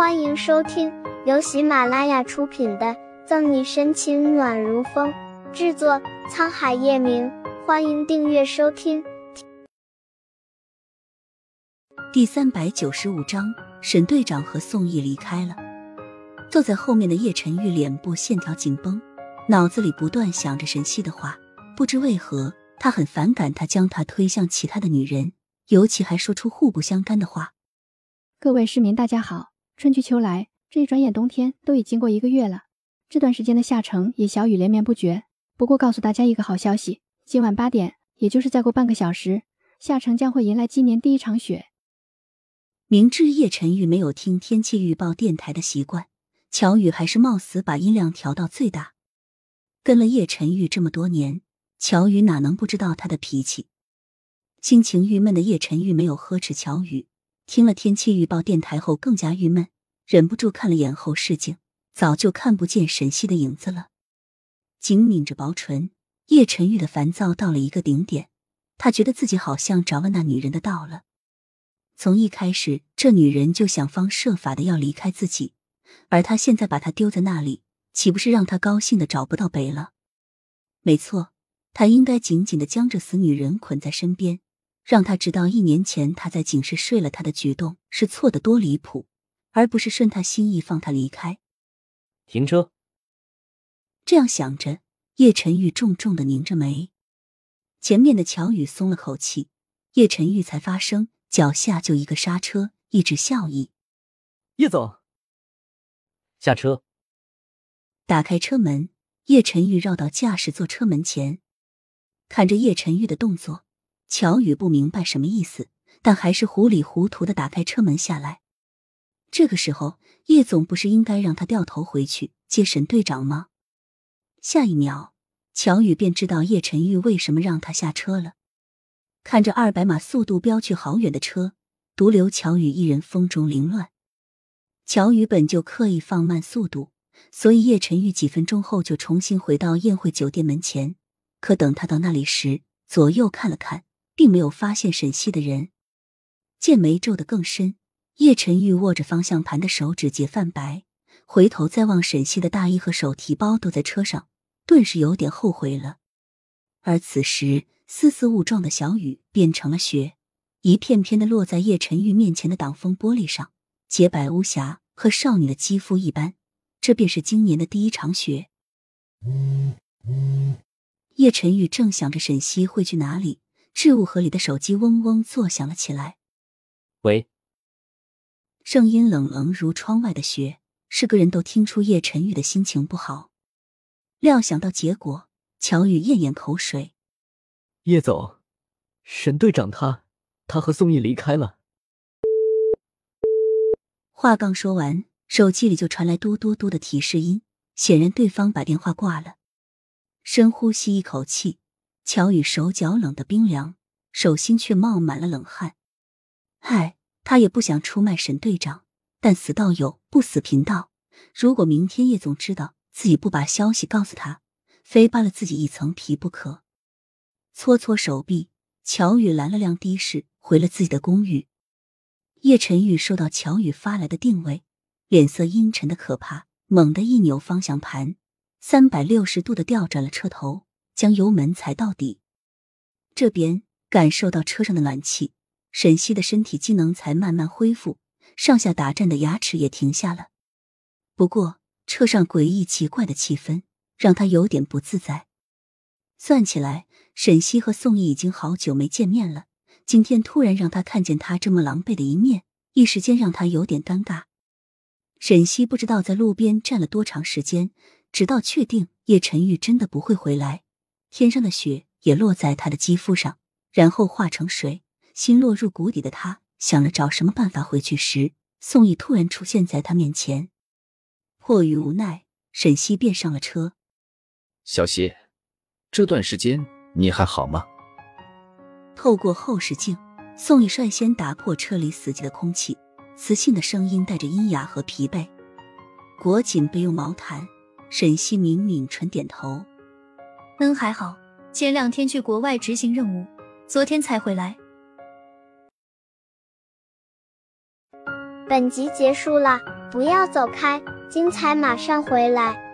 欢迎收听由喜马拉雅出品的《赠你深情暖如风》，制作沧海夜明。欢迎订阅收听。第三百九十五章，沈队长和宋毅离开了。坐在后面的叶晨玉脸部线条紧绷，脑子里不断想着沈西的话。不知为何，他很反感他将他推向其他的女人，尤其还说出互不相干的话。各位市民，大家好。春去秋来，这一转眼冬天都已经过一个月了。这段时间的下城也小雨连绵不绝。不过，告诉大家一个好消息：今晚八点，也就是再过半个小时，下城将会迎来今年第一场雪。明知叶晨玉没有听天气预报电台的习惯。乔宇还是冒死把音量调到最大。跟了叶晨玉这么多年，乔宇哪能不知道他的脾气？心情郁闷的叶晨玉没有呵斥乔宇，听了天气预报电台后更加郁闷，忍不住看了眼后视镜，早就看不见沈西的影子了。紧抿着薄唇，叶晨玉的烦躁到了一个顶点，他觉得自己好像着了那女人的道了。从一开始，这女人就想方设法的要离开自己。而他现在把她丢在那里，岂不是让他高兴的找不到北了？没错，他应该紧紧的将这死女人捆在身边，让他知道一年前他在警室睡了他的举动是错的多离谱，而不是顺他心意放他离开。停车。这样想着，叶晨玉重重的拧着眉。前面的乔宇松了口气，叶晨玉才发声，脚下就一个刹车，一直笑意。叶总。下车，打开车门，叶晨玉绕到驾驶座车门前，看着叶晨玉的动作，乔宇不明白什么意思，但还是糊里糊涂的打开车门下来。这个时候，叶总不是应该让他掉头回去接沈队长吗？下一秒，乔宇便知道叶晨玉为什么让他下车了。看着二百码速度飙去好远的车，独留乔宇一人风中凌乱。乔宇本就刻意放慢速度，所以叶晨玉几分钟后就重新回到宴会酒店门前。可等他到那里时，左右看了看，并没有发现沈西的人。剑眉皱得更深，叶晨玉握着方向盘的手指节泛白，回头再望沈西的大衣和手提包都在车上，顿时有点后悔了。而此时，丝丝雾状的小雨变成了雪，一片片的落在叶晨玉面前的挡风玻璃上。洁白无瑕，和少女的肌肤一般。这便是今年的第一场雪。叶晨玉正想着沈西会去哪里，置物盒里的手机嗡嗡作响了起来。喂，声音冷冷如窗外的雪，是个人都听出叶晨玉的心情不好。料想到结果，乔宇咽咽口水。叶总，沈队长他他和宋毅离开了。话刚说完，手机里就传来嘟嘟嘟的提示音，显然对方把电话挂了。深呼吸一口气，乔宇手脚冷得冰凉，手心却冒满了冷汗。唉，他也不想出卖沈队长，但死道友不死贫道。如果明天叶总知道自己不把消息告诉他，非扒了自己一层皮不可。搓搓手臂，乔宇拦了辆的士，回了自己的公寓。叶晨玉收到乔宇发来的定位，脸色阴沉的可怕，猛地一扭方向盘，三百六十度的调转了车头，将油门踩到底。这边感受到车上的暖气，沈西的身体机能才慢慢恢复，上下打颤的牙齿也停下了。不过车上诡异奇怪的气氛让他有点不自在。算起来，沈西和宋毅已经好久没见面了。今天突然让他看见他这么狼狈的一面，一时间让他有点尴尬。沈西不知道在路边站了多长时间，直到确定叶晨玉真的不会回来，天上的雪也落在他的肌肤上，然后化成水，心落入谷底的他想了找什么办法回去时，宋毅突然出现在他面前。迫于无奈，沈西便上了车。小西，这段时间你还好吗？透过后视镜，宋毅率先打破车里死寂的空气，磁性的声音带着阴哑和疲惫。裹紧备用毛毯，沈西抿抿唇，点头：“嗯，还好。前两天去国外执行任务，昨天才回来。”本集结束了，不要走开，精彩马上回来。